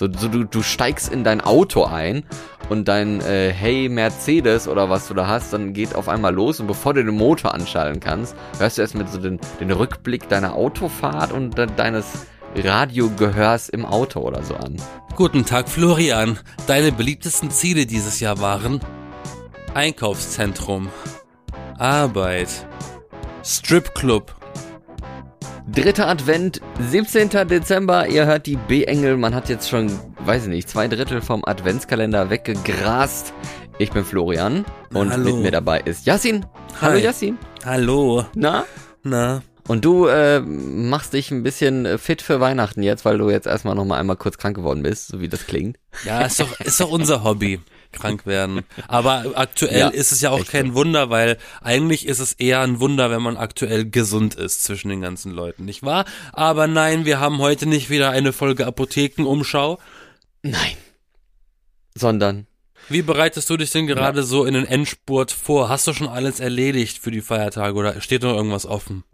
So, so du, du steigst in dein Auto ein und dein äh, Hey Mercedes oder was du da hast, dann geht auf einmal los und bevor du den Motor anschalten kannst, hörst du erst mit so den, den Rückblick deiner Autofahrt und de deines Radiogehörs im Auto oder so an. Guten Tag, Florian. Deine beliebtesten Ziele dieses Jahr waren Einkaufszentrum, Arbeit, Stripclub, Dritter Advent, 17. Dezember. Ihr hört die B-Engel. Man hat jetzt schon, weiß ich nicht, zwei Drittel vom Adventskalender weggegrast. Ich bin Florian und Hallo. mit mir dabei ist Yassin. Hallo Hi. Yassin. Hallo. Na? Na, Und du äh, machst dich ein bisschen äh, fit für Weihnachten jetzt, weil du jetzt erstmal nochmal einmal kurz krank geworden bist, so wie das klingt. ja, ist doch, ist doch unser Hobby. Krank werden. Aber aktuell Ja, ist es ja auch kein Wunder, weil eigentlich ist es eher ein Wunder, wenn man aktuell gesund ist zwischen den ganzen Leuten, nicht wahr? Aber nein, wir haben heute nicht wieder eine Folge Apothekenumschau. Nein. Sondern. Wie bereitest du dich denn gerade so in den Endspurt vor? Hast du schon alles erledigt für die Feiertage oder steht noch irgendwas offen?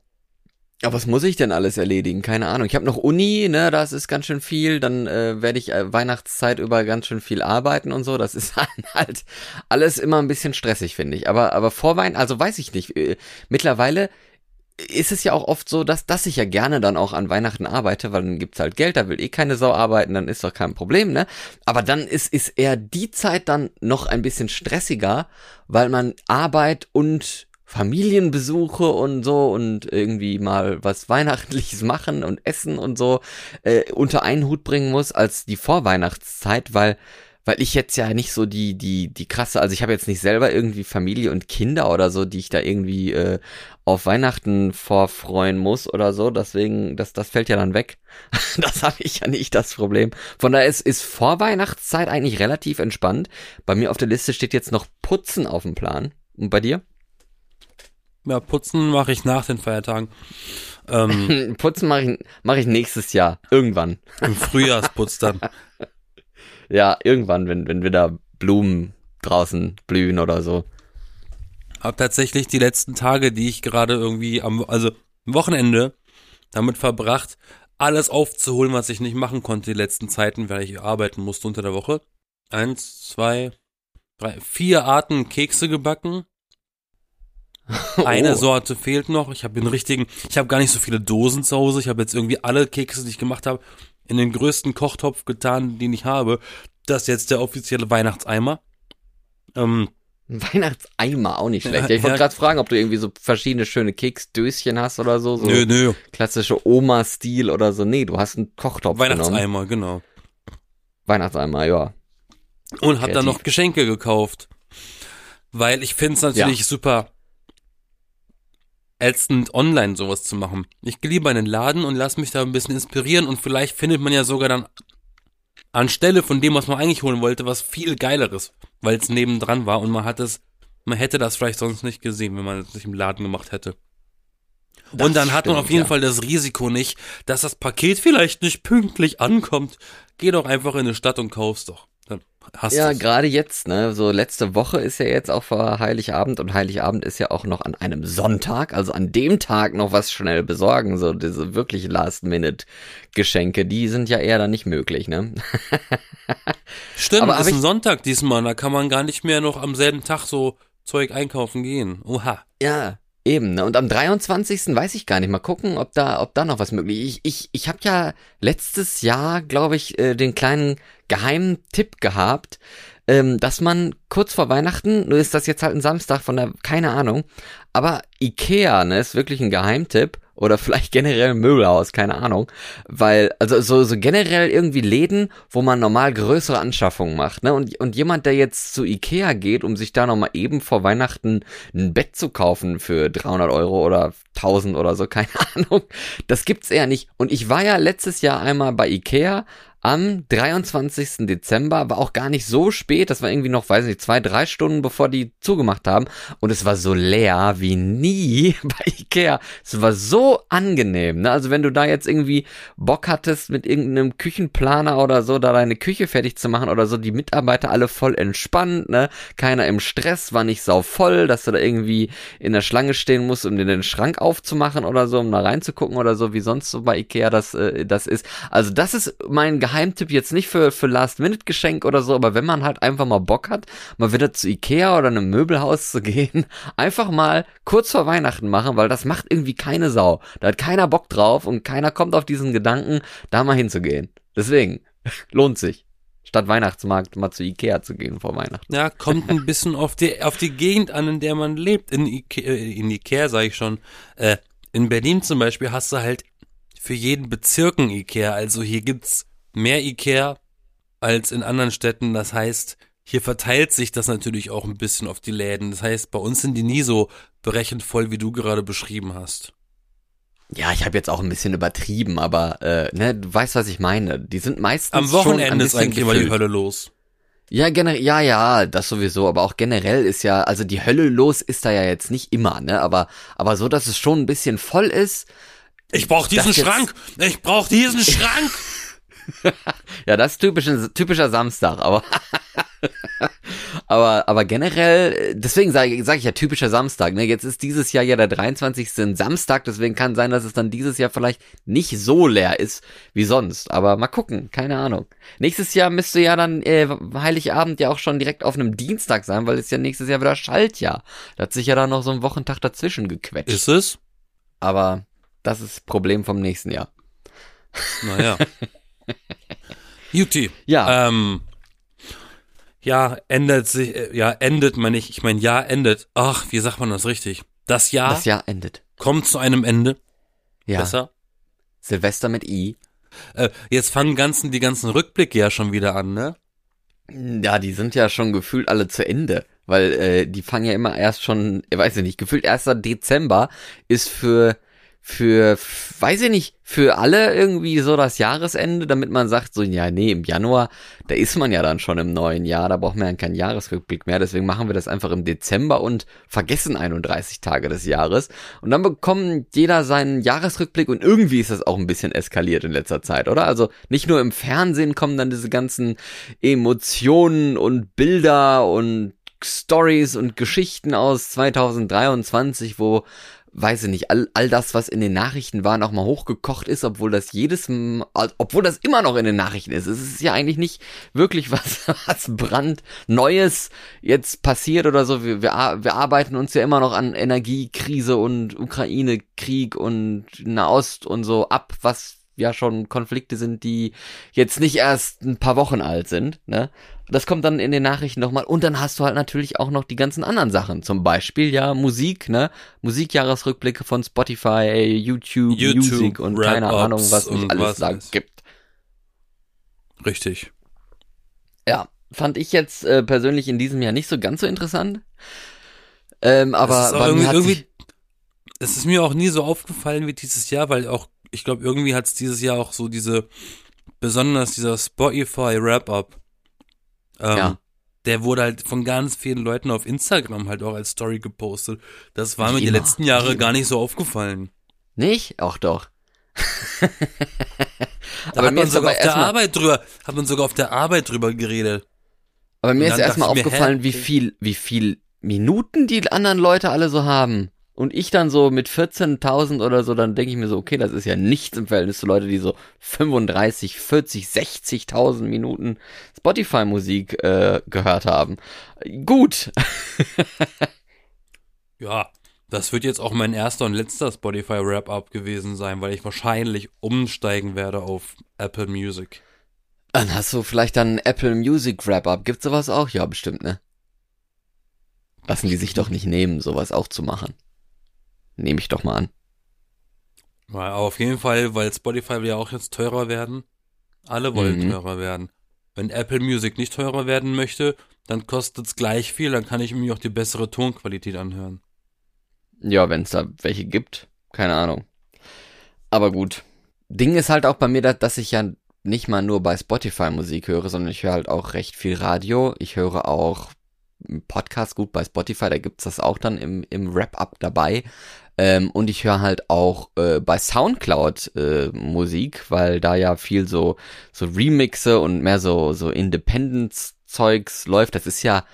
Ja, was muss ich denn alles erledigen? Keine Ahnung. Ich habe noch Uni, ne, das ist ganz schön viel. Dann äh, werde ich äh, Weihnachtszeit über ganz schön viel arbeiten und so. Das ist halt alles immer ein bisschen stressig, finde ich. Aber aber vor Weihnachten, also weiß ich nicht. Äh, mittlerweile ist es ja auch oft so, dass, dass ich ja gerne dann auch an Weihnachten arbeite, weil dann gibt's halt Geld, da will eh keine Sau arbeiten, dann ist doch kein Problem, ne? Aber dann ist, ist eher die Zeit dann noch ein bisschen stressiger, weil man Arbeit und Familienbesuche und so und irgendwie mal was Weihnachtliches machen und essen und so äh, unter einen Hut bringen muss als die Vorweihnachtszeit, weil weil ich jetzt ja nicht so die die die krasse, also ich habe jetzt nicht selber irgendwie Familie und Kinder oder so, die ich da irgendwie äh, auf Weihnachten vorfreuen muss oder so, deswegen das das fällt ja dann weg. das habe ich ja nicht das Problem. Von daher ist ist Vorweihnachtszeit eigentlich relativ entspannt. Bei mir auf der Liste steht jetzt noch Putzen auf dem Plan. Und bei dir? Ja, putzen mache ich nach den Feiertagen. Ähm, Putzen mache ich, mach ich nächstes Jahr. Irgendwann. Im Frühjahrsputz dann. Ja, irgendwann, wenn, wenn wieder Blumen draußen blühen oder so. Hab tatsächlich die letzten Tage, die ich gerade irgendwie am, also am Wochenende damit verbracht, alles aufzuholen, was ich nicht machen konnte die letzten Zeiten, weil ich arbeiten musste unter der Woche. Eins, zwei, drei, vier Arten Kekse gebacken. Eine Oh. Sorte fehlt noch. Ich habe den richtigen, ich habe gar nicht so viele Dosen zu Hause. Ich habe jetzt irgendwie alle Kekse, die ich gemacht habe, in den größten Kochtopf getan, den ich habe. Das ist jetzt der offizielle Weihnachtseimer. Ähm, Weihnachtseimer, auch nicht schlecht. Ja, Ja, ich wollte ja. gerade fragen, ob du irgendwie so verschiedene schöne Keksdöschen hast oder so. so nö, nö. Klassische Oma-Stil oder so. Nee, du hast einen Kochtopf genommen. Weihnachtseimer, genau. Weihnachtseimer, ja. Und hab dann Kreativ. noch Geschenke gekauft. Weil ich find's natürlich super ätzend, online sowas zu machen. Ich gehe lieber in den Laden und lass mich da ein bisschen inspirieren und vielleicht findet man ja sogar dann anstelle von dem, was man eigentlich holen wollte, was viel geileres, weil es nebendran war und man hat es, man hätte das vielleicht sonst nicht gesehen, wenn man es nicht im Laden gemacht hätte. Das und dann hat man stimmt, auf jeden ja. Fall das Risiko nicht, dass das Paket vielleicht nicht pünktlich ankommt. Geh doch einfach in die Stadt und kauf's doch. Hast Ja, gerade jetzt, ne? So letzte Woche ist ja jetzt auch vor Heiligabend und Heiligabend ist ja auch noch an einem Sonntag, also an dem Tag noch was schnell besorgen, so diese wirklich Last-Minute-Geschenke, die sind ja eher dann nicht möglich, ne? Stimmt, Aber ist ein Sonntag diesmal, da kann man gar nicht mehr noch am selben Tag so Zeug einkaufen gehen. Oha. Ja, eben. Ne? Und am 23. weiß ich gar nicht. Mal gucken, ob da, ob da noch was möglich ist. Ich, ich, ich habe ja letztes Jahr, glaube ich, äh, den kleinen geheimen Tipp gehabt, ähm, dass man kurz vor Weihnachten, nur ist das jetzt halt ein Samstag von der, keine Ahnung, aber Ikea, ne, ist wirklich ein Geheimtipp. Oder vielleicht generell ein Möbelhaus, keine Ahnung. Weil, also so, so generell irgendwie Läden, wo man normal größere Anschaffungen macht, ne? Und, und jemand, der jetzt zu Ikea geht, um sich da nochmal eben vor Weihnachten ein Bett zu kaufen für 300 Euro oder 1000 oder so, keine Ahnung. Das gibt's eher nicht. Und ich war ja letztes Jahr einmal bei Ikea am 23. Dezember, war auch gar nicht so spät, das war irgendwie noch, weiß nicht, zwei, drei Stunden bevor die zugemacht haben und es war so leer wie nie bei Ikea. Es war so angenehm, ne? Also wenn du da jetzt irgendwie Bock hattest, mit irgendeinem Küchenplaner oder so, da deine Küche fertig zu machen oder so, die Mitarbeiter alle voll entspannt, ne? Keiner im Stress, war nicht sau voll, dass du da irgendwie in der Schlange stehen musst, um dir den Schrank aufzumachen oder so, um da reinzugucken oder so, wie sonst so bei Ikea das, äh, das ist. Also das ist mein Geheimtipp jetzt nicht für, für Last-Minute-Geschenk oder so, aber wenn man halt einfach mal Bock hat, mal wieder zu Ikea oder einem Möbelhaus zu gehen, einfach mal kurz vor Weihnachten machen, weil das macht irgendwie keine Sau. Da hat keiner Bock drauf und keiner kommt auf diesen Gedanken, da mal hinzugehen. Deswegen, lohnt sich. Statt Weihnachtsmarkt mal zu Ikea zu gehen vor Weihnachten. Ja, kommt ein bisschen auf die, auf die Gegend an, in der man lebt. In Ikea, in Ikea sage ich schon. Äh, in Berlin zum Beispiel hast du halt für jeden Bezirk ein Ikea. Also hier gibt's mehr Ikea als in anderen Städten. Das heißt, hier verteilt sich das natürlich auch ein bisschen auf die Läden. Das heißt, bei uns sind die nie so berechnet voll, wie du gerade beschrieben hast. Ja, ich habe jetzt auch ein bisschen übertrieben, aber äh, ne, du weißt, was ich meine. Die sind meistens Am schon ein Wochenende ist eigentlich immer die. Hölle los. Ja, generell, ja, ja, das sowieso, aber auch generell ist ja, also die Hölle los ist da ja jetzt nicht immer, ne, aber, aber so, dass es schon ein bisschen voll ist. Ich brauch diesen Schrank! Ich brauch diesen Schrank! Ja, das ist typisch, typischer Samstag, aber, aber, aber generell, deswegen sage sag ich ja typischer Samstag, ne, jetzt ist dieses Jahr ja der 23. ein Samstag, deswegen kann sein, dass es dann dieses Jahr vielleicht nicht so leer ist wie sonst, aber mal gucken, keine Ahnung. Nächstes Jahr müsste ja dann, äh, Heiligabend ja auch schon direkt auf einem Dienstag sein, weil es ja nächstes Jahr wieder Schaltjahr. Da hat sich ja dann noch so ein Wochentag dazwischen gequetscht. Ist es? aber das ist das Problem vom nächsten Jahr. Naja. Juti. Ja. Ähm, ja, ändert sich, äh, ja, endet man nicht. Ich meine, ja, endet. Ach, wie sagt man das richtig? Das Jahr Das Jahr endet. kommt zu einem Ende. Ja. Besser. Silvester mit I. Äh, jetzt fangen ganzen, die ganzen Rückblicke ja schon wieder an, ne? Ja, die sind ja schon gefühlt alle zu Ende, weil äh, die fangen ja immer erst schon, ich weiß ich nicht, gefühlt 1. Dezember ist für für weiß ich nicht, für alle irgendwie so das Jahresende, damit man sagt so ja, nee, im Januar, da ist man ja dann schon im neuen Jahr, da braucht man ja keinen Jahresrückblick mehr, deswegen machen wir das einfach im Dezember und vergessen 31 Tage des Jahres und dann bekommt jeder seinen Jahresrückblick und irgendwie ist das auch ein bisschen eskaliert in letzter Zeit, oder? Also nicht nur im Fernsehen kommen dann diese ganzen Emotionen und Bilder und Stories und Geschichten aus 2023, wo weiß ich nicht, all, all das, was in den Nachrichten war, nochmal hochgekocht ist, obwohl das jedes obwohl das immer noch in den Nachrichten ist. Es ist ja eigentlich nicht wirklich was, was brandneues jetzt passiert oder so. Wir, wir, wir arbeiten uns ja immer noch an Energiekrise und Ukraine-Krieg und Nahost und so ab, was ja schon Konflikte sind, die jetzt nicht erst ein paar Wochen alt sind, ne? Das kommt dann in den Nachrichten nochmal. Und dann hast du halt natürlich auch noch die ganzen anderen Sachen. Zum Beispiel ja Musik, ne? Musikjahresrückblicke von Spotify, YouTube, YouTube, Music und keine Ahnung, was nicht alles da weiß. gibt. Richtig. Ja, fand ich jetzt äh, persönlich in diesem Jahr nicht so ganz so interessant. Ähm, aber es ist irgendwie, irgendwie, es ist mir auch nie so aufgefallen wie dieses Jahr, weil auch, ich glaube, irgendwie hat es dieses Jahr auch so diese, besonders dieser Spotify Wrap-Up, ähm, Ja. der wurde halt von ganz vielen Leuten auf Instagram halt auch als Story gepostet. Das war mir die letzten Jahre gar nicht so aufgefallen. nicht? Auch doch. Da Aber hat mir man ist sogar auf der Arbeit drüber, hat man sogar auf der Arbeit drüber geredet. Aber mir ist erstmal aufgefallen, wie viel, wie viel Minuten die anderen Leute alle so haben. Und ich dann so mit 14.000 oder so, dann denke ich mir so, okay, das ist ja nichts im Verhältnis zu Leute, die so 35, 40, 60.000 Minuten Spotify-Musik äh, gehört haben. Gut. Ja, das wird jetzt auch mein erster und letzter Spotify Wrap-Up gewesen sein, weil ich wahrscheinlich umsteigen werde auf Apple Music. Dann hast du vielleicht dann Apple Music Wrap-Up. Gibt's sowas auch? Ja, bestimmt, ne? Lassen die sich doch nicht nehmen, sowas auch zu machen. Nehme ich doch mal an. Ja, auf jeden Fall, weil Spotify will ja auch jetzt teurer werden. Alle wollen Mhm. teurer werden. Wenn Apple Music nicht teurer werden möchte, dann kostet es gleich viel, dann kann ich mir auch die bessere Tonqualität anhören. Ja, wenn es da welche gibt. Keine Ahnung. Aber gut. Ding ist halt auch bei mir, dass, dass ich ja nicht mal nur bei Spotify Musik höre, sondern ich höre halt auch recht viel Radio. Ich höre auch Podcast, gut, bei Spotify, da gibt's das auch dann im, im Wrap-Up dabei. Ähm, und ich höre halt auch äh, bei Soundcloud äh, Musik, weil da ja viel so, so Remixe und mehr so, so Independence-Zeugs läuft. Das ist ja,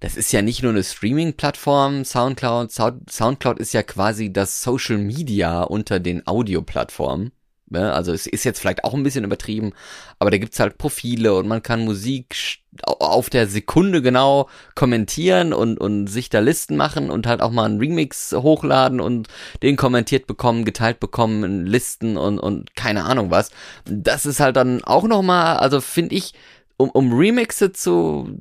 das ist ja nicht nur eine Streaming-Plattform, Soundcloud. Sound, Soundcloud ist ja quasi das Social Media unter den Audioplattformen. Ne? Also es ist jetzt vielleicht auch ein bisschen übertrieben, aber da gibt's halt Profile und man kann Musik auf der Sekunde genau kommentieren und, und sich da Listen machen und halt auch mal einen Remix hochladen und den kommentiert bekommen, geteilt bekommen, Listen und, und keine Ahnung was. Das ist halt dann auch nochmal, also finde ich, um, um Remixe zu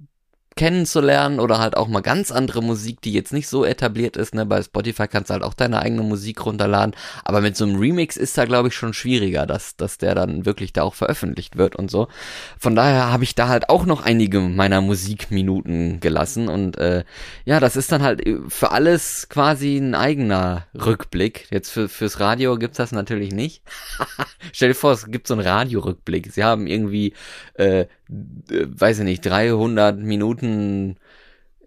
kennenzulernen oder halt auch mal ganz andere Musik, die jetzt nicht so etabliert ist. Ne? Bei Spotify kannst du halt auch deine eigene Musik runterladen. Aber mit so einem Remix ist da, glaube ich, schon schwieriger, dass, dass der dann wirklich da auch veröffentlicht wird und so. Von daher habe ich da halt auch noch einige meiner Musikminuten gelassen. Und äh, ja, das ist dann halt für alles quasi ein eigener Rückblick. Jetzt für, fürs Radio gibt's das natürlich nicht. Stell dir vor, es gibt so einen Radiorückblick. Sie haben irgendwie äh, weiß ich nicht, 300 Minuten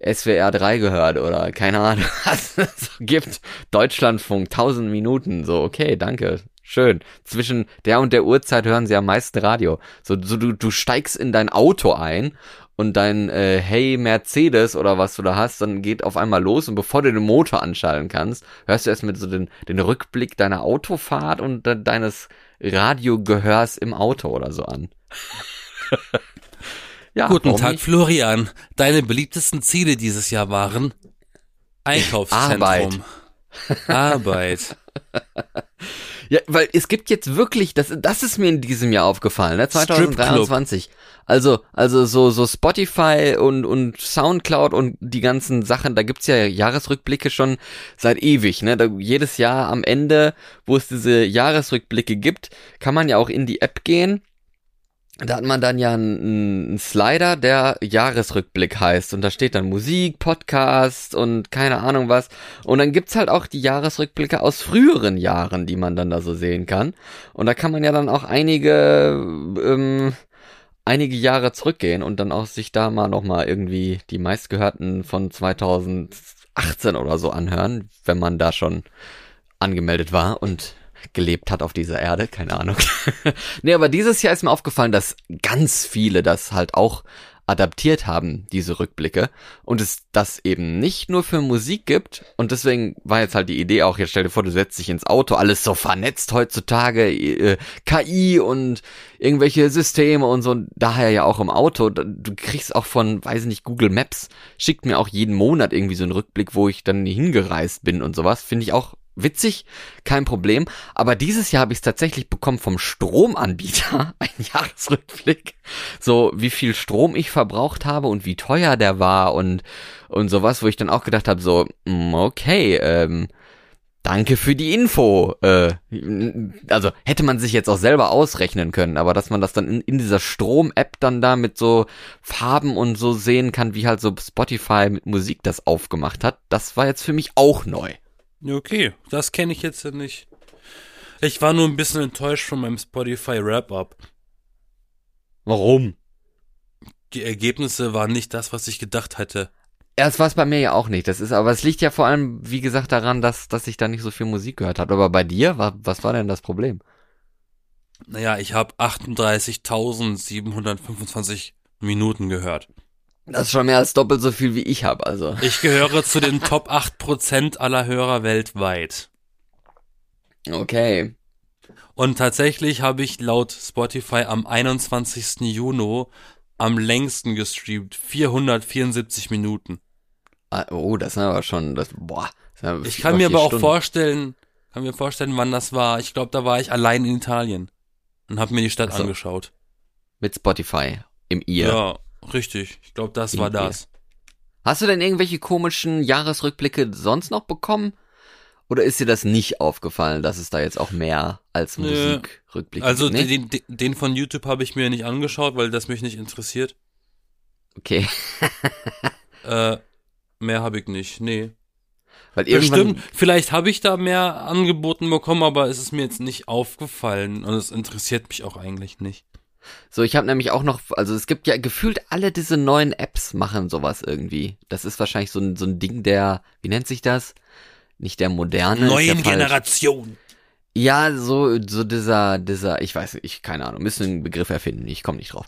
SWR 3 gehört oder keine Ahnung, was es gibt. Deutschlandfunk, 1000 Minuten, so, okay, danke. Schön. Zwischen der und der Uhrzeit hören sie am meisten Radio. So, so du, du steigst in dein Auto ein und dein äh, Hey Mercedes oder was du da hast, dann geht auf einmal los und bevor du den Motor anschalten kannst, hörst du erst mit so den, den Rückblick deiner Autofahrt und de deines Radiogehörs im Auto oder so an. ja, Guten Tag, nicht? Florian. Deine beliebtesten Ziele dieses Jahr waren Einkaufszentrum. Arbeit. Arbeit. Ja, weil es gibt jetzt wirklich, das, das ist mir in diesem Jahr aufgefallen, ne? 2023. Also, also so, so Spotify und, und Soundcloud und die ganzen Sachen, da gibt's ja Jahresrückblicke schon seit ewig, ne? Da, jedes Jahr am Ende, wo es diese Jahresrückblicke gibt, kann man ja auch in die App gehen da hat man dann ja einen, einen, Slider, der Jahresrückblick heißt. Und da steht dann Musik, Podcast und keine Ahnung was. Und dann gibt's halt auch die Jahresrückblicke aus früheren Jahren, die man dann da so sehen kann. Und da kann man ja dann auch einige, ähm, einige Jahre zurückgehen und dann auch sich da mal nochmal irgendwie die meistgehörten von 2018 oder so anhören, wenn man da schon angemeldet war und gelebt hat auf dieser Erde, keine Ahnung. nee, aber dieses Jahr ist mir aufgefallen, dass ganz viele das halt auch adaptiert haben, diese Rückblicke, und es das eben nicht nur für Musik gibt, und deswegen war jetzt halt die Idee auch, jetzt stell dir vor, du setzt dich ins Auto, alles so vernetzt heutzutage, äh, KI und irgendwelche Systeme und so, daher ja auch im Auto, du kriegst auch von, weiß ich nicht, Google Maps, schickt mir auch jeden Monat irgendwie so einen Rückblick, wo ich dann hingereist bin und sowas, finde ich auch witzig, kein Problem. Aber dieses Jahr habe ich es tatsächlich bekommen vom Stromanbieter, ein Jahresrückblick. So, wie viel Strom ich verbraucht habe und wie teuer der war und, und sowas, wo ich dann auch gedacht habe, so, mm, okay, ähm, danke für die Info. Äh, also hätte man sich jetzt auch selber ausrechnen können, aber dass man das dann in, in dieser Strom-App dann da mit so Farben und so sehen kann, wie halt so Spotify mit Musik das aufgemacht hat, das war jetzt für mich auch neu. Okay, das kenne ich jetzt nicht. Ich war nur ein bisschen enttäuscht von meinem Spotify Wrap-Up. Warum? Die Ergebnisse waren nicht das, was ich gedacht hätte. Erst war es bei mir ja auch nicht. Das ist, aber es liegt ja vor allem, wie gesagt, daran, dass, dass ich da nicht so viel Musik gehört habe. Aber bei dir, was, was war denn das Problem? Naja, ich habe 38.725 Minuten gehört. Das ist schon mehr als doppelt so viel wie ich habe, also. Ich gehöre zu den Top 8% aller Hörer weltweit. Okay. Und tatsächlich habe ich laut Spotify am 21. Juni am längsten gestreamt. 474 Minuten. Ah, oh, das ist aber schon, das, boah. Das ich kann mir aber Stunden. auch vorstellen, kann mir vorstellen, wann das war. Ich glaube, da war ich allein in Italien und habe mir die Stadt so. angeschaut. Mit Spotify im Ear. Ja, Richtig, ich glaube, das war das. Hast du denn irgendwelche komischen Jahresrückblicke sonst noch bekommen? Oder ist dir das nicht aufgefallen, dass es da jetzt auch mehr als Musikrückblicke Also nee? den, den, von YouTube habe ich mir nicht angeschaut, weil das mich nicht interessiert. Okay. äh, mehr habe ich nicht, nee. Weil Bestimmt, vielleicht habe ich da mehr angeboten bekommen, aber es ist mir jetzt nicht aufgefallen und es interessiert mich auch eigentlich nicht. So, ich habe nämlich auch noch, also es gibt ja gefühlt alle diese neuen Apps machen sowas irgendwie. Das ist wahrscheinlich so ein, so ein Ding der, wie nennt sich das? Nicht der moderne. Neuen Generation. Ja, so, so dieser, dieser, ich weiß nicht, ich, keine Ahnung, müssen einen Begriff erfinden, ich komme nicht drauf.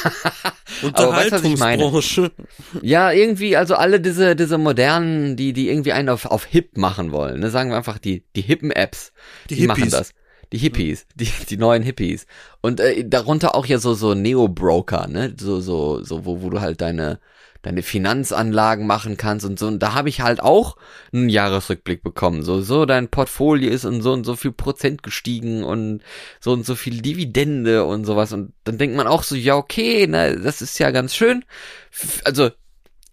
Unterhaltungsbranche. Ja, irgendwie, also alle diese, diese modernen, die, die irgendwie einen auf, auf hip machen wollen, ne, sagen wir einfach die, die hippen Apps, die, die machen das Die Hippies, die, die neuen Hippies. Und äh, darunter auch ja so, so Neo-Broker, ne? So, so, so, wo, wo du halt deine, deine Finanzanlagen machen kannst und so. Und da habe ich halt auch einen Jahresrückblick bekommen. So, so dein Portfolio ist und so und so viel Prozent gestiegen und so und so viel Dividende und sowas. Und dann denkt man auch so, ja, okay, ne, das ist ja ganz schön. Also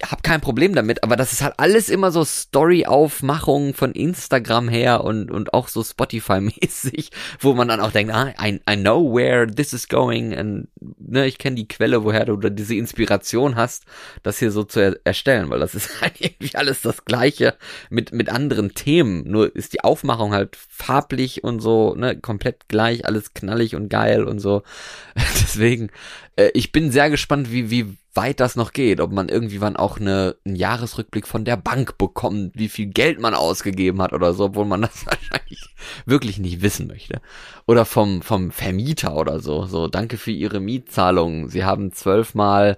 hab kein Problem damit, aber das ist halt alles immer so Story-Aufmachungen von Instagram her und, und auch so Spotify-mäßig, wo man dann auch denkt, ah, I, I know where this is going and ne, ich kenne die Quelle, woher du diese Inspiration hast, das hier so zu er erstellen, weil das ist halt irgendwie alles das Gleiche mit, mit anderen Themen, nur ist die Aufmachung halt farblich und so, ne, komplett gleich, alles knallig und geil und so. Deswegen, äh, ich bin sehr gespannt, wie, wie weit das noch geht, ob man irgendwie wann auch eine, einen Jahresrückblick von der Bank bekommt, wie viel Geld man ausgegeben hat oder so, obwohl man das wahrscheinlich wirklich nicht wissen möchte. Oder vom, vom Vermieter oder so, so, danke für Ihre Mietzahlung. Sie haben zwölfmal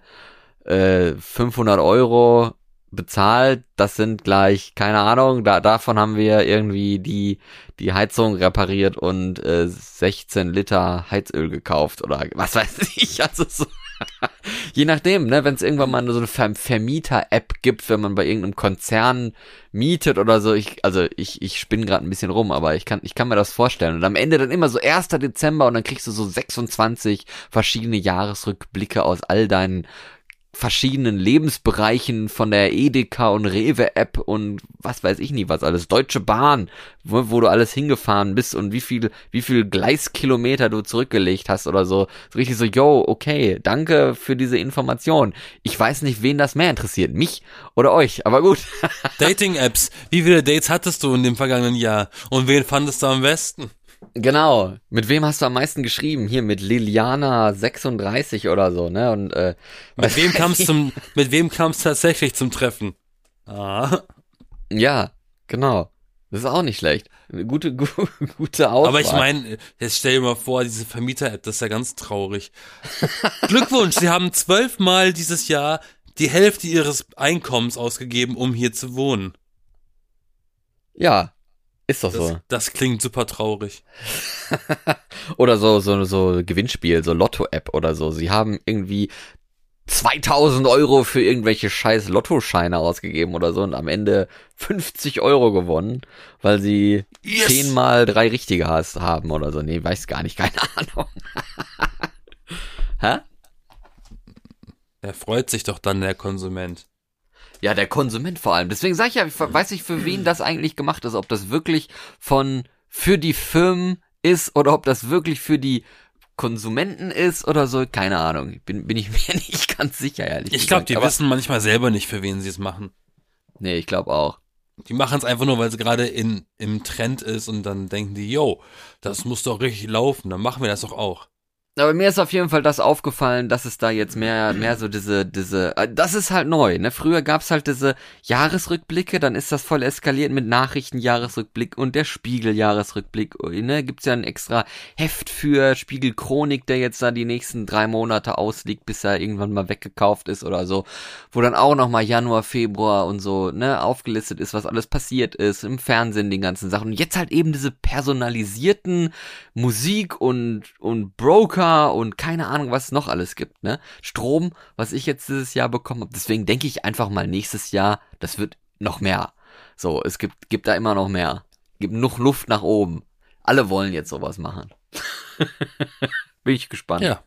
äh, 500 Euro bezahlt, das sind gleich, keine Ahnung, da, davon haben wir irgendwie die, die Heizung repariert und äh, 16 Liter Heizöl gekauft oder was weiß ich, also so Je nachdem, ne, wenn es irgendwann mal so eine Ver Vermieter-App gibt, wenn man bei irgendeinem Konzern mietet oder so, ich, also ich, ich spinne gerade ein bisschen rum, aber ich kann, ich kann mir das vorstellen. Und am Ende dann immer so 1. Dezember und dann kriegst du so 26 verschiedene Jahresrückblicke aus all deinen verschiedenen Lebensbereichen von der Edeka und Rewe App und was weiß ich nie was alles. Deutsche Bahn, wo, wo, du alles hingefahren bist und wie viel, wie viel Gleiskilometer du zurückgelegt hast oder so. So richtig so, yo, okay, danke für diese Information. Ich weiß nicht, wen das mehr interessiert, mich oder euch, aber gut. Dating-Apps. Wie viele Dates hattest du in dem vergangenen Jahr? Und wen fandest du am besten? Genau. Mit wem hast du am meisten geschrieben? Hier mit Liliana 36 oder so, ne? Und äh, mit wem kam's zum mit wem kam's tatsächlich zum Treffen? Ah. Ja, genau. Das ist auch nicht schlecht. Eine gute gu gute Auswahl. Aber ich meine, jetzt stell dir mal vor, diese Vermieter-App, das ist ja ganz traurig. Glückwunsch, Sie haben zwölfmal dieses Jahr die Hälfte Ihres Einkommens ausgegeben, um hier zu wohnen. Ja, ist doch das, so. Das klingt super traurig. oder so, so, so Gewinnspiel, so Lotto-App oder so. Sie haben irgendwie 2000 Euro für irgendwelche scheiß Lottoscheine ausgegeben oder so und am Ende 50 Euro gewonnen, weil sie yes. zehnmal drei richtige hast, haben oder so. Nee, weiß gar nicht, keine Ahnung. Hä? Er freut sich doch dann, der Konsument. Ja, der Konsument vor allem. Deswegen sage ich ja, ich weiß nicht, für wen das eigentlich gemacht ist, ob das wirklich von für die Firmen ist oder ob das wirklich für die Konsumenten ist oder so, keine Ahnung. Bin, bin ich mir nicht ganz sicher, ehrlich Ich glaube, die Aber wissen manchmal selber nicht, für wen sie es machen. Nee, ich glaube auch. Die machen es einfach nur, weil es gerade in im Trend ist und dann denken die, yo, das muss doch richtig laufen, dann machen wir das doch auch. Aber mir ist auf jeden Fall das aufgefallen, dass es da jetzt mehr, mehr so diese, diese, äh, das ist halt neu, ne? Früher gab's halt diese Jahresrückblicke, dann ist das voll eskaliert mit Nachrichtenjahresrückblick und der Spiegeljahresrückblick, ne? Gibt's ja ein extra Heft für Spiegelchronik, der jetzt da die nächsten drei Monate ausliegt, bis er irgendwann mal weggekauft ist oder so, wo dann auch nochmal Januar, Februar und so, ne, aufgelistet ist, was alles passiert ist, im Fernsehen, den ganzen Sachen. Und jetzt halt eben diese personalisierten Musik und, und Broker und keine Ahnung, was es noch alles gibt, ne? Strom, was ich jetzt dieses Jahr bekommen habe. Deswegen denke ich einfach mal nächstes Jahr, das wird noch mehr. So, es gibt, gibt da immer noch mehr. Gibt noch Luft nach oben. Alle wollen jetzt sowas machen. Bin ich gespannt. Ja.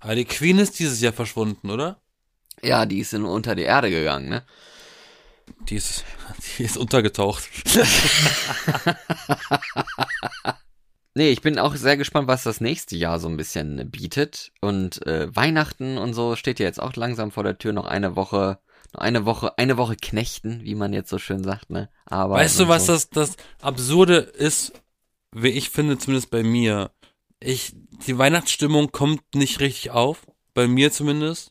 Aber die Queen ist dieses Jahr verschwunden, oder? Ja, die ist in, unter die Erde gegangen, ne? Die ist, die ist untergetaucht. Nee, ich bin auch sehr gespannt, was das nächste Jahr so ein bisschen bietet. Und äh, Weihnachten und so steht ja jetzt auch langsam vor der Tür. Noch eine Woche, noch eine Woche, eine Woche knechten, wie man jetzt so schön sagt, ne? Aber weißt du, was so. das das Absurde ist, wie ich finde, zumindest bei mir. Ich die Weihnachtsstimmung kommt nicht richtig auf, bei mir zumindest.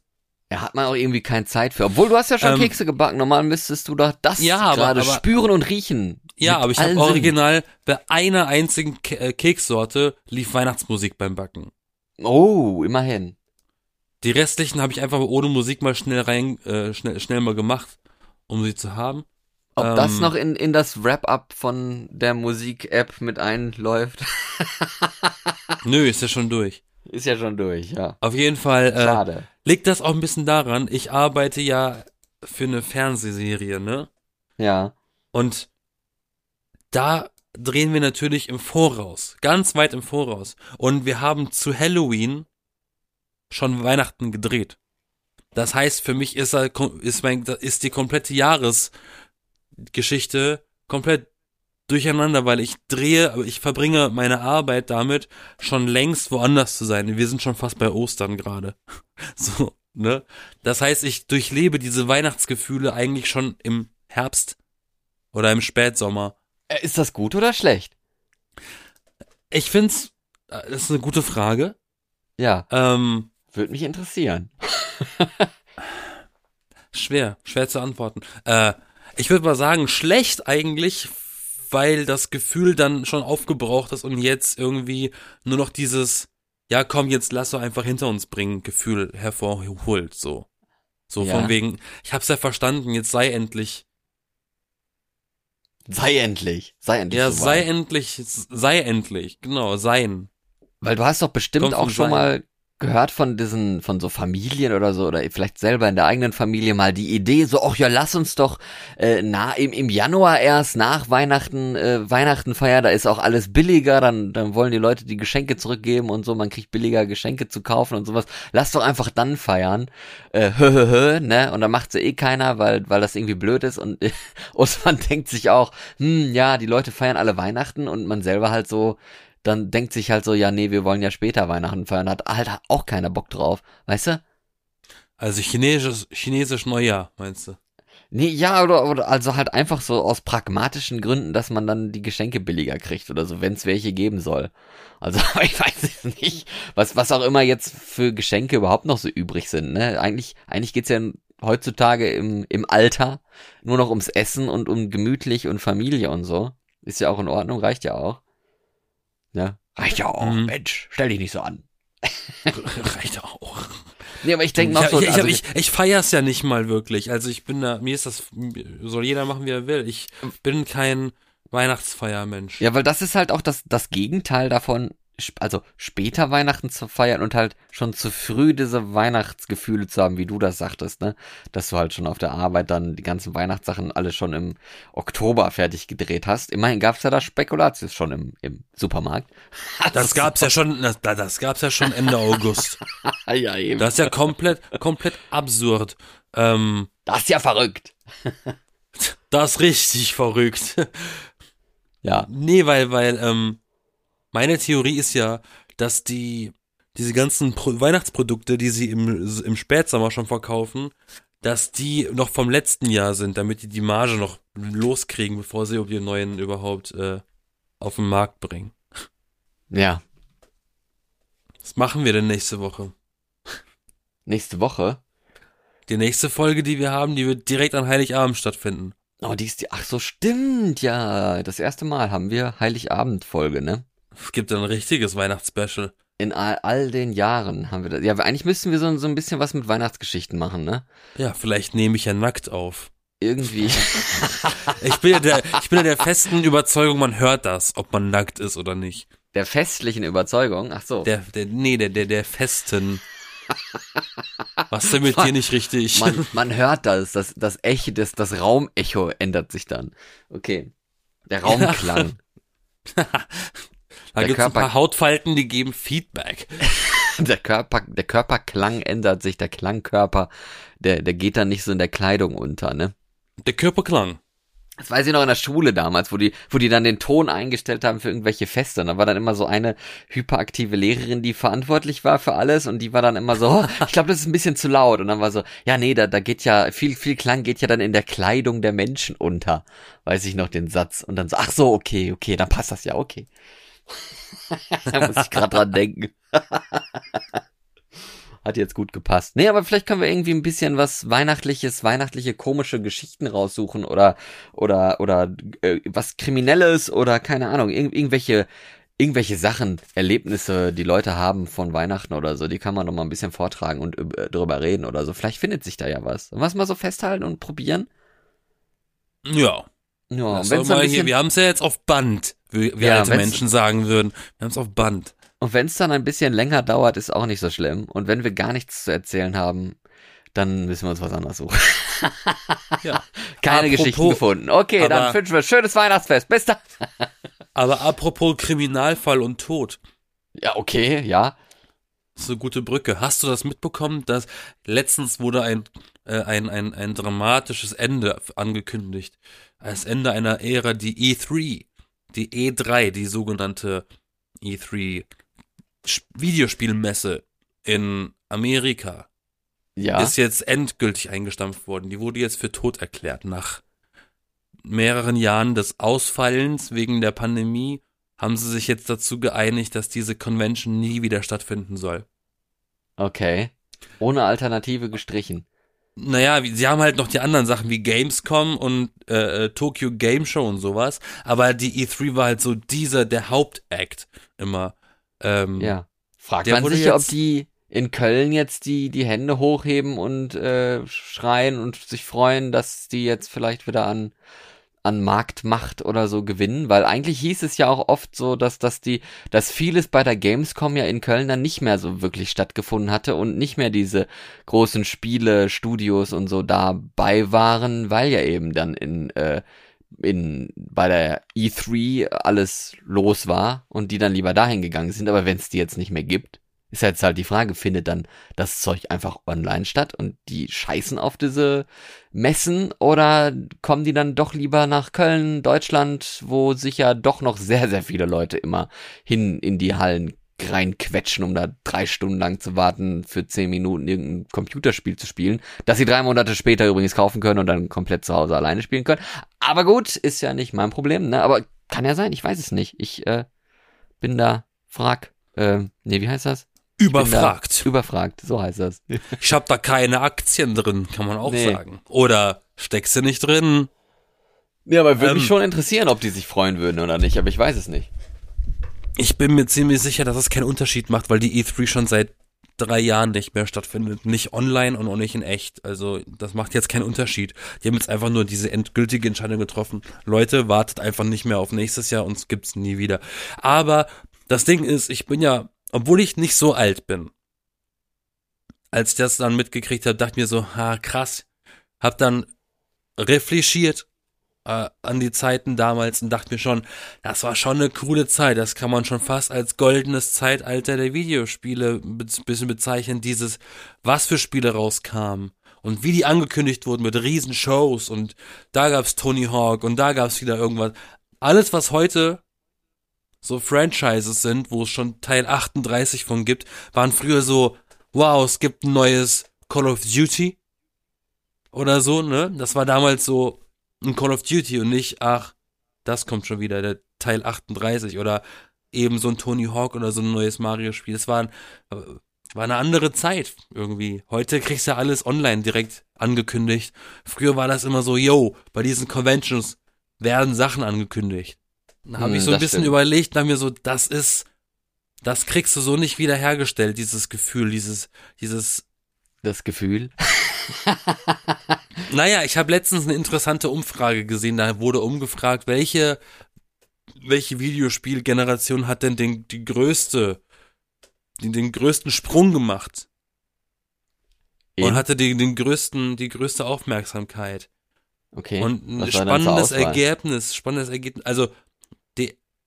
Ja, hat man auch irgendwie keine Zeit für. Obwohl du hast ja schon ähm, Kekse gebacken. Normal müsstest du doch das ja, gerade spüren und riechen. Ja, aber ich habe original bei einer einzigen Ke äh, Kekssorte lief Weihnachtsmusik beim Backen. Oh, immerhin. Die restlichen habe ich einfach ohne Musik mal schnell rein, äh, schnell, schnell mal gemacht, um sie zu haben. Ob Ähm, das noch in, in das Wrap-up von der Musik-App mit einläuft, Nö, ist ja schon durch. ist ja schon durch, ja. Auf jeden Fall äh, Schade. liegt das auch ein bisschen daran, ich arbeite ja für eine Fernsehserie, ne? Ja. Und da drehen wir natürlich im Voraus, ganz weit im Voraus. Und wir haben zu Halloween schon Weihnachten gedreht. Das heißt, für mich ist, ist, mein, ist die komplette Jahresgeschichte komplett durcheinander, weil ich drehe, aber ich verbringe meine Arbeit damit, schon längst woanders zu sein. Wir sind schon fast bei Ostern gerade. So, ne? Das heißt, ich durchlebe diese Weihnachtsgefühle eigentlich schon im Herbst oder im Spätsommer. Äh, Ist das gut oder schlecht? Ich find's, äh, das ist eine gute Frage. Ja, Ähm, würde mich interessieren. schwer, schwer zu antworten. Äh, ich würde mal sagen, schlecht eigentlich, weil das Gefühl dann schon aufgebraucht ist und jetzt irgendwie nur noch dieses, ja komm, jetzt lass doch einfach hinter uns bringen, Gefühl hervorholt, so. So Ja. von wegen, ich hab's ja verstanden, jetzt sei endlich, Sei endlich. Sei endlich. ja, soweit. sei endlich, sei endlich, genau, sein. Weil du hast doch bestimmt Kommt auch schon sein. mal gehört von diesen, von so Familien oder so, oder vielleicht selber in der eigenen Familie mal die Idee, so, ach ja, lass uns doch äh, na, im, im Januar erst nach Weihnachten, äh, Weihnachten feiern, da ist auch alles billiger, dann, dann wollen die Leute die Geschenke zurückgeben und so, man kriegt billiger Geschenke zu kaufen und sowas. Lass doch einfach dann feiern. Äh, hö, hö, hö, ne? Und dann macht sie eh keiner, weil, weil das irgendwie blöd ist und Ostmann denkt sich auch, hm, ja, die Leute feiern alle Weihnachten und man selber halt so, dann denkt sich halt so, ja, nee, wir wollen ja später Weihnachten feiern, hat halt auch keiner Bock drauf, weißt du? Also chinesisch, chinesisch Neujahr, meinst du? Nee, ja, oder, oder also halt einfach so aus pragmatischen Gründen, dass man dann die Geschenke billiger kriegt oder so, wenn es welche geben soll. Also ich weiß es nicht, was, was auch immer jetzt für Geschenke überhaupt noch so übrig sind, ne? Eigentlich, eigentlich geht's ja heutzutage im, im Alter nur noch ums Essen und um gemütlich und Familie und so. Ist ja auch in Ordnung, reicht ja auch. Ne? Reicht ja auch, Mhm. Mensch, stell dich nicht so an. Reicht auch. Nee, aber ich denke ich, noch so, ich, ich, also, ich, ich feier's ja nicht mal wirklich. Also ich bin da, mir ist das, soll jeder machen, wie er will. Ich bin kein Weihnachtsfeiermensch. Ja, weil das ist halt auch das, das Gegenteil davon, also später Weihnachten zu feiern und halt schon zu früh diese Weihnachtsgefühle zu haben, wie du das sagtest, ne? Dass du halt schon auf der Arbeit dann die ganzen Weihnachtssachen alle schon im Oktober fertig gedreht hast. Immerhin gab's ja da Spekulatius schon im, im Supermarkt. Das gab's ja schon, das, das gab's ja schon Ende August. ja, eben. Das ist ja komplett, komplett absurd. Ähm, das ist ja verrückt. das ist richtig verrückt. Ja. Nee, weil, weil, ähm, meine Theorie ist ja, dass die, diese ganzen Pro Weihnachtsprodukte, die sie im, im Spätsommer schon verkaufen, dass die noch vom letzten Jahr sind, damit die die Marge noch loskriegen, bevor sie die neuen überhaupt äh, auf den Markt bringen. Ja. Was machen wir denn nächste Woche? Nächste Woche. Die nächste Folge, die wir haben, die wird direkt an Heiligabend stattfinden. Oh, die ist die, ach so, stimmt, ja. Das erste Mal haben wir Heiligabend-Folge, ne? Es gibt ein richtiges Weihnachtsspecial. In all, all den Jahren haben wir das. Ja, eigentlich müssten wir so, so ein bisschen was mit Weihnachtsgeschichten machen, ne? Ja, vielleicht nehme ich ja nackt auf. Irgendwie. Ich bin ja der, ich bin ja der festen Überzeugung, man hört das, ob man nackt ist oder nicht. Der festlichen Überzeugung. Ach so. Der, der, nee, der, der, der festen. Was denn mit dir nicht richtig? man, man hört das. Das, das Echo, das, das Raumecho ändert sich dann. Okay. Der Raumklang. da der gibt's ein paar Hautfalten, die geben Feedback. der Körper, der Körperklang ändert sich. Der Klangkörper, der, der geht dann nicht so in der Kleidung unter, ne? Der Körperklang. Das weiß ich noch in der Schule damals, wo die, wo die dann den Ton eingestellt haben für irgendwelche Feste. Und da war dann immer so eine hyperaktive Lehrerin, die verantwortlich war für alles und die war dann immer so, oh, ich glaube, das ist ein bisschen zu laut. Und dann war so, ja, nee, da, da geht ja, viel, viel Klang geht ja dann in der Kleidung der Menschen unter. Weiß ich noch den Satz. Und dann so, ach so, okay, okay, dann passt das ja, okay. da muss ich gerade dran denken. Hat jetzt gut gepasst. Nee, aber vielleicht können wir irgendwie ein bisschen was weihnachtliches, weihnachtliche komische Geschichten raussuchen oder oder oder äh, was kriminelles oder keine Ahnung, irg irgendwelche irgendwelche Sachen, Erlebnisse, die Leute haben von Weihnachten oder so, die kann man noch mal ein bisschen vortragen und äh, drüber reden oder so. Vielleicht findet sich da ja was. Was mal so festhalten und probieren? Ja. Ja, wenn's mal ein hier, bisschen, wir haben es ja jetzt auf Band, wie, wie Ja, alte Menschen sagen würden. Wir haben es auf Band. und wenn's dann ein bisschen länger dauert, ist auch nicht so schlimm. Und wenn wir gar nichts zu erzählen haben, dann müssen wir uns was anderes suchen. Ja. Keine Apropos- Geschichten gefunden. Okay, dann aber- wünschen wir schönes Weihnachtsfest. Bis dann. Aber apropos Kriminalfall und Tod. Ja, okay, ja. Das ist eine gute Brücke. Hast du das mitbekommen, dass letztens wurde ein, äh, ein, ein, ein dramatisches Ende angekündigt? Als Ende einer Ära, die E3, die E3, die sogenannte E3 Sch- Videospielmesse in Amerika, Ja. ist jetzt endgültig eingestampft worden. Die wurde jetzt für tot erklärt nach mehreren Jahren des Ausfallens wegen der Pandemie haben sie sich jetzt dazu geeinigt, dass diese Convention nie wieder stattfinden soll. Okay. Ohne Alternative gestrichen. Naja, sie haben halt noch die anderen Sachen wie Gamescom und äh, äh, Tokyo Game Show und sowas, aber die E3 war halt so dieser, der Hauptakt immer. Ähm, Ja. Fragt man sich, ob die in Köln jetzt die, die Hände hochheben und äh, schreien und sich freuen, dass die jetzt vielleicht wieder an, an Marktmacht oder so gewinnen, weil eigentlich hieß es ja auch oft so, dass, dass die, dass vieles bei der Gamescom ja in Köln dann nicht mehr so wirklich stattgefunden hatte und nicht mehr diese großen Spiele, Studios und so dabei waren, weil ja eben dann in, äh, in bei der E3 alles los war und die dann lieber dahin gegangen sind. Aber wenn es die jetzt nicht mehr gibt, ist jetzt halt die Frage, findet dann das Zeug einfach online statt und die scheißen auf diese Messen oder kommen die dann doch lieber nach Köln, Deutschland, wo sich ja doch noch sehr, sehr viele Leute immer hin in die Hallen reinquetschen, um da drei Stunden lang zu warten, für zehn Minuten irgendein Computerspiel zu spielen, das sie drei Monate später übrigens kaufen können und dann komplett zu Hause alleine spielen können. Aber gut, ist ja nicht mein Problem, ne? Aber kann ja sein, ich weiß es nicht. Ich äh, bin da frag, äh, nee, wie heißt das? Überfragt. Überfragt, so heißt das. Ich hab da keine Aktien drin, kann man auch Nee. sagen. Oder steckst du nicht drin? Ja, aber würde Ähm, mich schon interessieren, ob die sich freuen würden oder nicht, aber ich weiß es nicht. Ich bin mir ziemlich sicher, dass es keinen Unterschied macht, weil die E3 schon seit drei Jahren nicht mehr stattfindet. Nicht online und auch nicht in echt. Also das macht jetzt keinen Unterschied. Die haben jetzt einfach nur diese endgültige Entscheidung getroffen. Leute, wartet einfach nicht mehr auf nächstes Jahr, uns gibt's nie wieder. Aber das Ding ist, ich bin ja, obwohl ich nicht so alt bin, als ich das dann mitgekriegt habe, dachte ich mir so, ha, krass. Hab dann reflektiert äh, an die Zeiten damals und dachte mir schon, das war schon eine coole Zeit. Das kann man schon fast als goldenes Zeitalter der Videospiele ein bisschen bezeichnen. Dieses, was für Spiele rauskamen und wie die angekündigt wurden mit riesen Shows und da gab's Tony Hawk und da gab's wieder irgendwas. Alles, was heute so Franchises sind, wo es schon Teil 38 von gibt, waren früher so, wow, es gibt ein neues Call of Duty oder so, ne? Das war damals so ein Call of Duty und nicht, ach, das kommt schon wieder, der Teil 38 oder eben so ein Tony Hawk oder so ein neues Mario-Spiel. Das war, ein, war eine andere Zeit irgendwie. Heute kriegst du ja alles online direkt angekündigt. Früher war das immer so, yo, bei diesen Conventions werden Sachen angekündigt. Da habe Hm, ich so ein bisschen stimmt. überlegt, da mir so, das ist, das kriegst du so nicht wieder hergestellt, dieses Gefühl, dieses, dieses Das Gefühl. Naja, ich habe letztens eine interessante Umfrage gesehen, da wurde umgefragt, welche, welche Videospielgeneration hat denn den, die größte, den, den größten Sprung gemacht und In- hatte die, den größten, die größte Aufmerksamkeit. okay. Und ein dann spannendes? Ergebnis, spannendes Ergebnis, also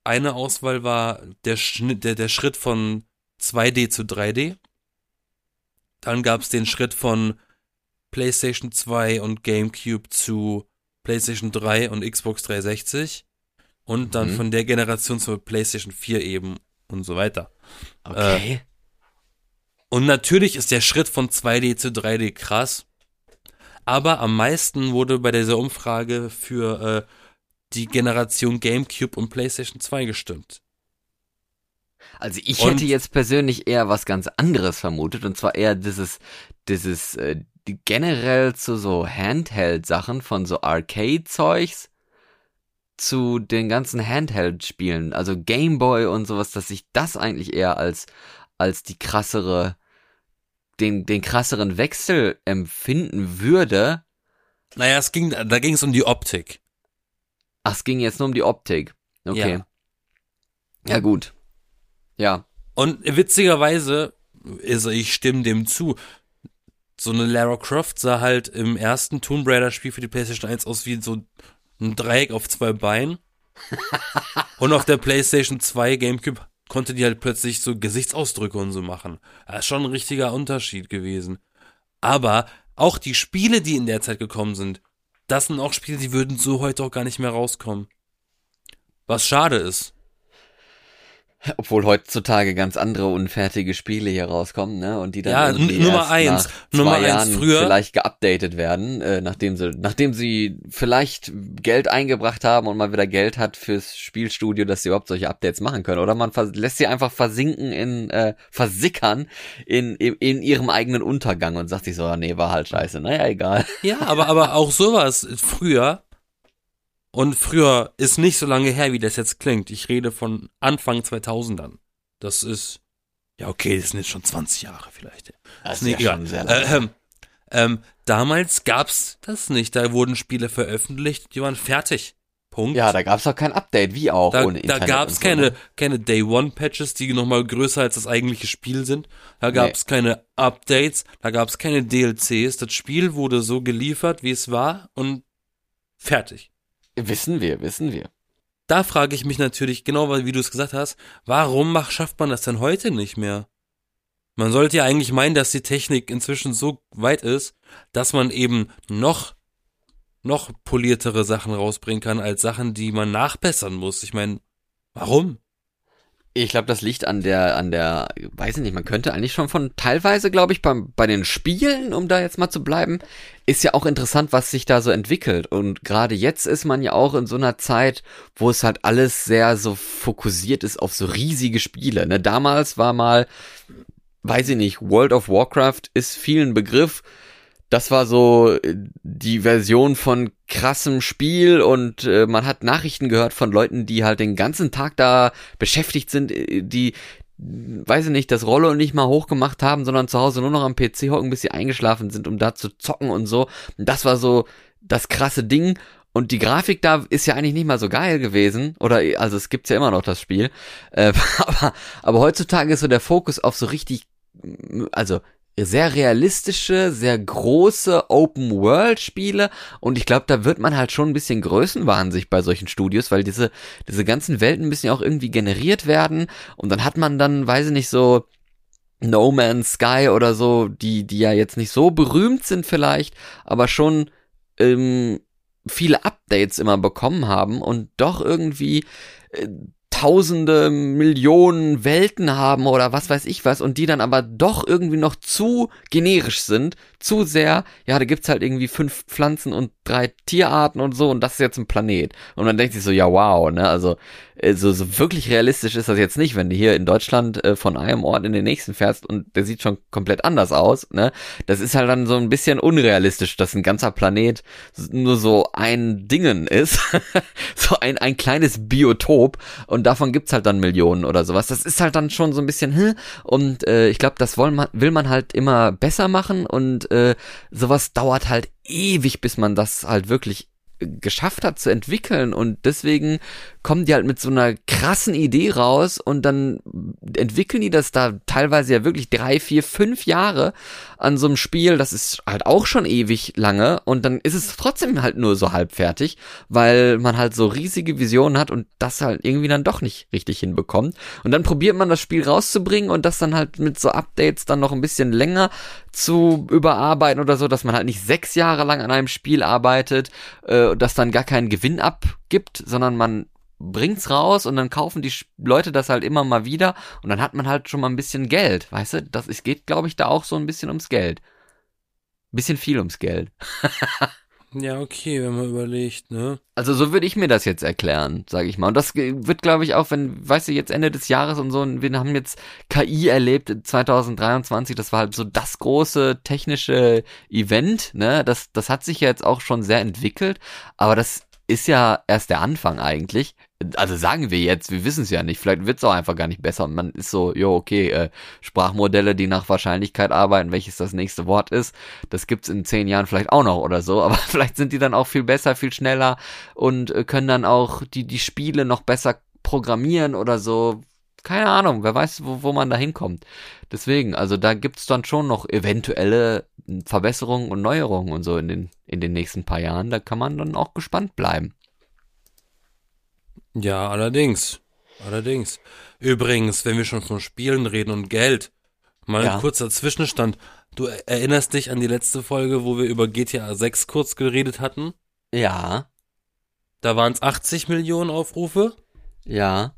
eine Auswahl war der Schnitt, der, der Schritt von 2D zu 3D. Dann gab es den Schritt von PlayStation 2 und GameCube zu PlayStation 3 und Xbox 360 und dann Mhm. von der Generation zur PlayStation 4 eben und so weiter. Okay. Und natürlich ist der Schritt von 2D zu 3D krass, aber am meisten wurde bei dieser Umfrage für äh, die Generation GameCube und PlayStation 2 gestimmt. Also ich Und- hätte jetzt persönlich eher was ganz anderes vermutet und zwar eher dieses, dieses äh, generell zu so Handheld-Sachen von so Arcade-Zeugs zu den ganzen Handheld-Spielen, also Gameboy und sowas, dass ich das eigentlich eher als als die krassere den den krasseren Wechsel empfinden würde. Naja, es ging, da ging es um die Optik. Ach, es ging jetzt nur um die Optik. Okay. Ja, ja gut. Ja. Und witzigerweise, also ich stimme dem zu, so eine Lara Croft sah halt im ersten Tomb Raider Spiel für die PlayStation 1 aus wie so ein Dreieck auf zwei Beinen. und auf der PlayStation 2 GameCube konnte die halt plötzlich so Gesichtsausdrücke und so machen. Das ist schon ein richtiger Unterschied gewesen. Aber auch die Spiele, die in der Zeit gekommen sind, das sind auch Spiele, die würden so heute auch gar nicht mehr rauskommen. Was schade ist. Obwohl heutzutage ganz andere unfertige Spiele hier rauskommen, ne? Und die dann ja, irgendwie Nummer erst eins, nach Nummer zwei eins Jahren früher. vielleicht geupdatet werden, äh, nachdem sie, nachdem sie vielleicht Geld eingebracht haben und mal wieder Geld hat fürs Spielstudio, dass sie überhaupt solche Updates machen können. Oder man lässt sie einfach versinken in, äh, versickern in, in, in ihrem eigenen Untergang und sagt sich so, nee, war halt scheiße. Naja, egal. Ja, aber, aber auch sowas früher. Und früher ist nicht so lange her, wie das jetzt klingt. Ich rede von Anfang 2000ern. Das ist, ja okay, das sind jetzt schon 20 Jahre vielleicht. Das ist ja Äh, ähm, ähm, damals gab's das nicht. Da wurden Spiele veröffentlicht, die waren fertig. Punkt. Ja, da gab's auch kein Update, wie auch Da, ohne da Internet. gab's und so, keine, ne? keine Day-One-Patches, die nochmal größer als das eigentliche Spiel sind. Da gab's keine Updates, da gab's keine DLCs. Das Spiel wurde so geliefert, wie es war und fertig. Wissen wir, wissen wir. Da frage ich mich natürlich, genau wie du es gesagt hast, warum macht, schafft man das denn heute nicht mehr? Man sollte ja eigentlich meinen, dass die Technik inzwischen so weit ist, dass man eben noch, noch poliertere Sachen rausbringen kann, als Sachen, die man nachbessern muss. Ich meine, warum? Ich glaube, das liegt an der, an der, weiß ich nicht, man könnte eigentlich schon von teilweise, glaube ich, beim, bei den Spielen, um da jetzt mal zu bleiben, ist ja auch interessant, was sich da so entwickelt. Und gerade jetzt ist man ja auch in so einer Zeit, wo es halt alles sehr so fokussiert ist auf so riesige Spiele. Ne? Damals war mal, weiß ich nicht, World of Warcraft ist vielen Begriff. Das war so äh, die Version von krassem Spiel und äh, man hat Nachrichten gehört von Leuten, die halt den ganzen Tag da beschäftigt sind, äh, die weiß ich nicht, das Rolle nicht mal hochgemacht haben, sondern zu Hause nur noch am PC hocken, bis sie eingeschlafen sind, um da zu zocken und so. Das war so das krasse Ding. Und die Grafik da ist ja eigentlich nicht mal so geil gewesen. Oder, also es gibt's ja immer noch das Spiel. Äh, aber, aber heutzutage ist so der Fokus auf so richtig, also sehr realistische, sehr große Open-World-Spiele. Und ich glaube, da wird man halt schon ein bisschen größenwahnsinnig bei solchen Studios, weil diese, diese ganzen Welten müssen ja auch irgendwie generiert werden. Und dann hat man dann, weiß ich nicht, so No Man's Sky oder so, die, die ja jetzt nicht so berühmt sind vielleicht, aber schon ähm, viele Updates immer bekommen haben und doch irgendwie äh, tausende Millionen Welten haben oder was weiß ich was und die dann aber doch irgendwie noch zu generisch sind, zu sehr, ja, da gibt's halt irgendwie fünf Pflanzen und drei Tierarten und so und das ist jetzt ein Planet. Und man denkt sich so, ja wow, ne, also äh, so, so wirklich realistisch ist das jetzt nicht, wenn du hier in Deutschland äh, von einem Ort in den nächsten fährst und der sieht schon komplett anders aus, ne. Das ist halt dann so ein bisschen unrealistisch, dass ein ganzer Planet nur so ein Dingen ist, so ein, ein kleines Biotop und davon gibt's halt dann Millionen oder sowas. Das ist halt dann schon so ein bisschen, hm, und äh, ich glaube, das wollen man, will man halt immer besser machen und äh, sowas dauert halt ewig, bis man das halt wirklich geschafft hat zu entwickeln und deswegen kommen die halt mit so einer krassen Idee raus und dann entwickeln die das da teilweise ja wirklich drei, vier, fünf Jahre an so einem Spiel, das ist halt auch schon ewig lange und dann ist es trotzdem halt nur so halb fertig, weil man halt so riesige Visionen hat und das halt irgendwie dann doch nicht richtig hinbekommt. Und dann probiert man das Spiel rauszubringen und das dann halt mit so Updates dann noch ein bisschen länger zu überarbeiten oder so, dass man halt nicht sechs Jahre lang an einem Spiel arbeitet, äh, das dann gar keinen Gewinn abgibt, sondern man bringt's raus und dann kaufen die Leute das halt immer mal wieder und dann hat man halt schon mal ein bisschen Geld, weißt du? Das es geht, glaube ich, da auch so ein bisschen ums Geld. Bisschen viel ums Geld. Ja, okay, wenn man überlegt, ne? Also so würde ich mir das jetzt erklären, sage ich mal. Und das wird, glaube ich, auch, wenn, weißt du, jetzt Ende des Jahres und so, und wir haben jetzt KI erlebt 2023, das war halt so das große technische Event, ne? Das, das hat sich ja jetzt auch schon sehr entwickelt, aber das ist ja erst der Anfang eigentlich. Also sagen wir jetzt, wir wissen es ja nicht. Vielleicht wird es auch einfach gar nicht besser. Und man ist so, jo, okay, äh, Sprachmodelle, die nach Wahrscheinlichkeit arbeiten, welches das nächste Wort ist, das gibt's in zehn Jahren vielleicht auch noch oder so. Aber vielleicht sind die dann auch viel besser, viel schneller und äh, können dann auch die, die Spiele noch besser programmieren oder so. Keine Ahnung, wer weiß, wo, wo man da hinkommt. Deswegen, also da gibt's dann schon noch eventuelle Verbesserungen und Neuerungen und so in den, in den nächsten paar Jahren. Da kann man dann auch gespannt bleiben. Ja, allerdings. Allerdings. Übrigens, wenn wir schon von Spielen reden und Geld, mal Ja. ein kurzer Zwischenstand. Du erinnerst dich an die letzte Folge, wo wir über GTA 6 kurz geredet hatten? Ja, Da waren es 80 Millionen Aufrufe. ja.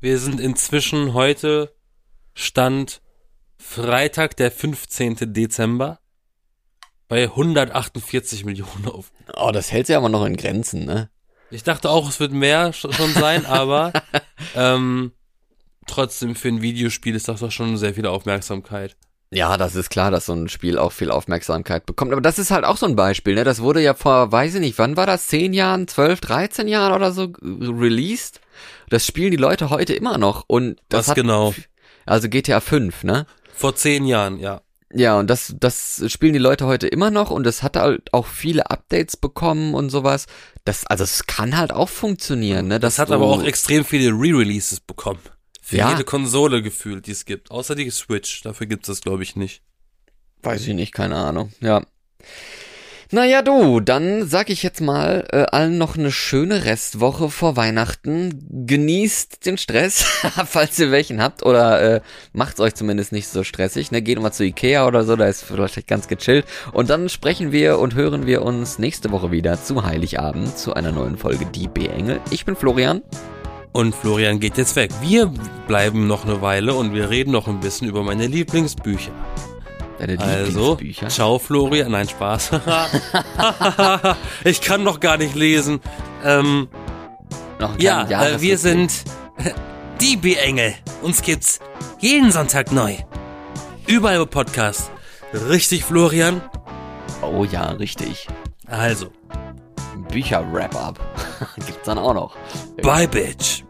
Wir sind inzwischen heute Stand Freitag, der 15. Dezember, bei 148 Millionen Aufrufe. Oh, das hält sich aber noch in Grenzen, ne? Ich dachte auch, es wird mehr sch- schon sein, aber ähm, trotzdem für ein Videospiel ist das doch schon sehr viel Aufmerksamkeit. Ja, das ist klar, dass so ein Spiel auch viel Aufmerksamkeit bekommt. Aber das ist halt auch so ein Beispiel, ne? Das wurde ja vor, weiß ich nicht, wann war das? Zehn Jahren, zwölf, dreizehn Jahren oder so äh, released? Das spielen die Leute heute immer noch. Und das Was hat, genau? Also GTA 5, ne? Vor zehn Jahren, ja. Ja, und das, das spielen die Leute heute immer noch und es hat halt auch viele Updates bekommen und sowas. Das, also es kann halt auch funktionieren, ne? Das hat aber auch extrem viele Re-Releases bekommen. Für Ja. jede Konsole gefühlt, die es gibt. Außer die Switch. Dafür gibt es das, glaube ich, nicht. Weiß ich nicht, keine Ahnung. Ja. Naja, du, dann sag ich jetzt mal äh, allen noch eine schöne Restwoche vor Weihnachten. Genießt den Stress, falls ihr welchen habt, oder äh, macht's euch zumindest nicht so stressig. Ne? Geht mal zu Ikea oder so, da ist vielleicht ganz gechillt. Und dann sprechen wir und hören wir uns nächste Woche wieder zu Heiligabend zu einer neuen Folge Die B-Engel. Ich bin Florian. Und Florian geht jetzt weg. Wir bleiben noch eine Weile und wir reden noch ein bisschen über meine Lieblingsbücher. Deine Also, ciao Florian. Nein, Spaß. ich kann noch gar nicht lesen. Ähm, ja, äh, wir sind die B-Engel. Uns gibt's jeden Sonntag neu. Überall im Podcast. Richtig, Florian? Oh ja, richtig. Also, Bücher-Wrap-Up. Gibt's dann auch noch. bye, Bitch.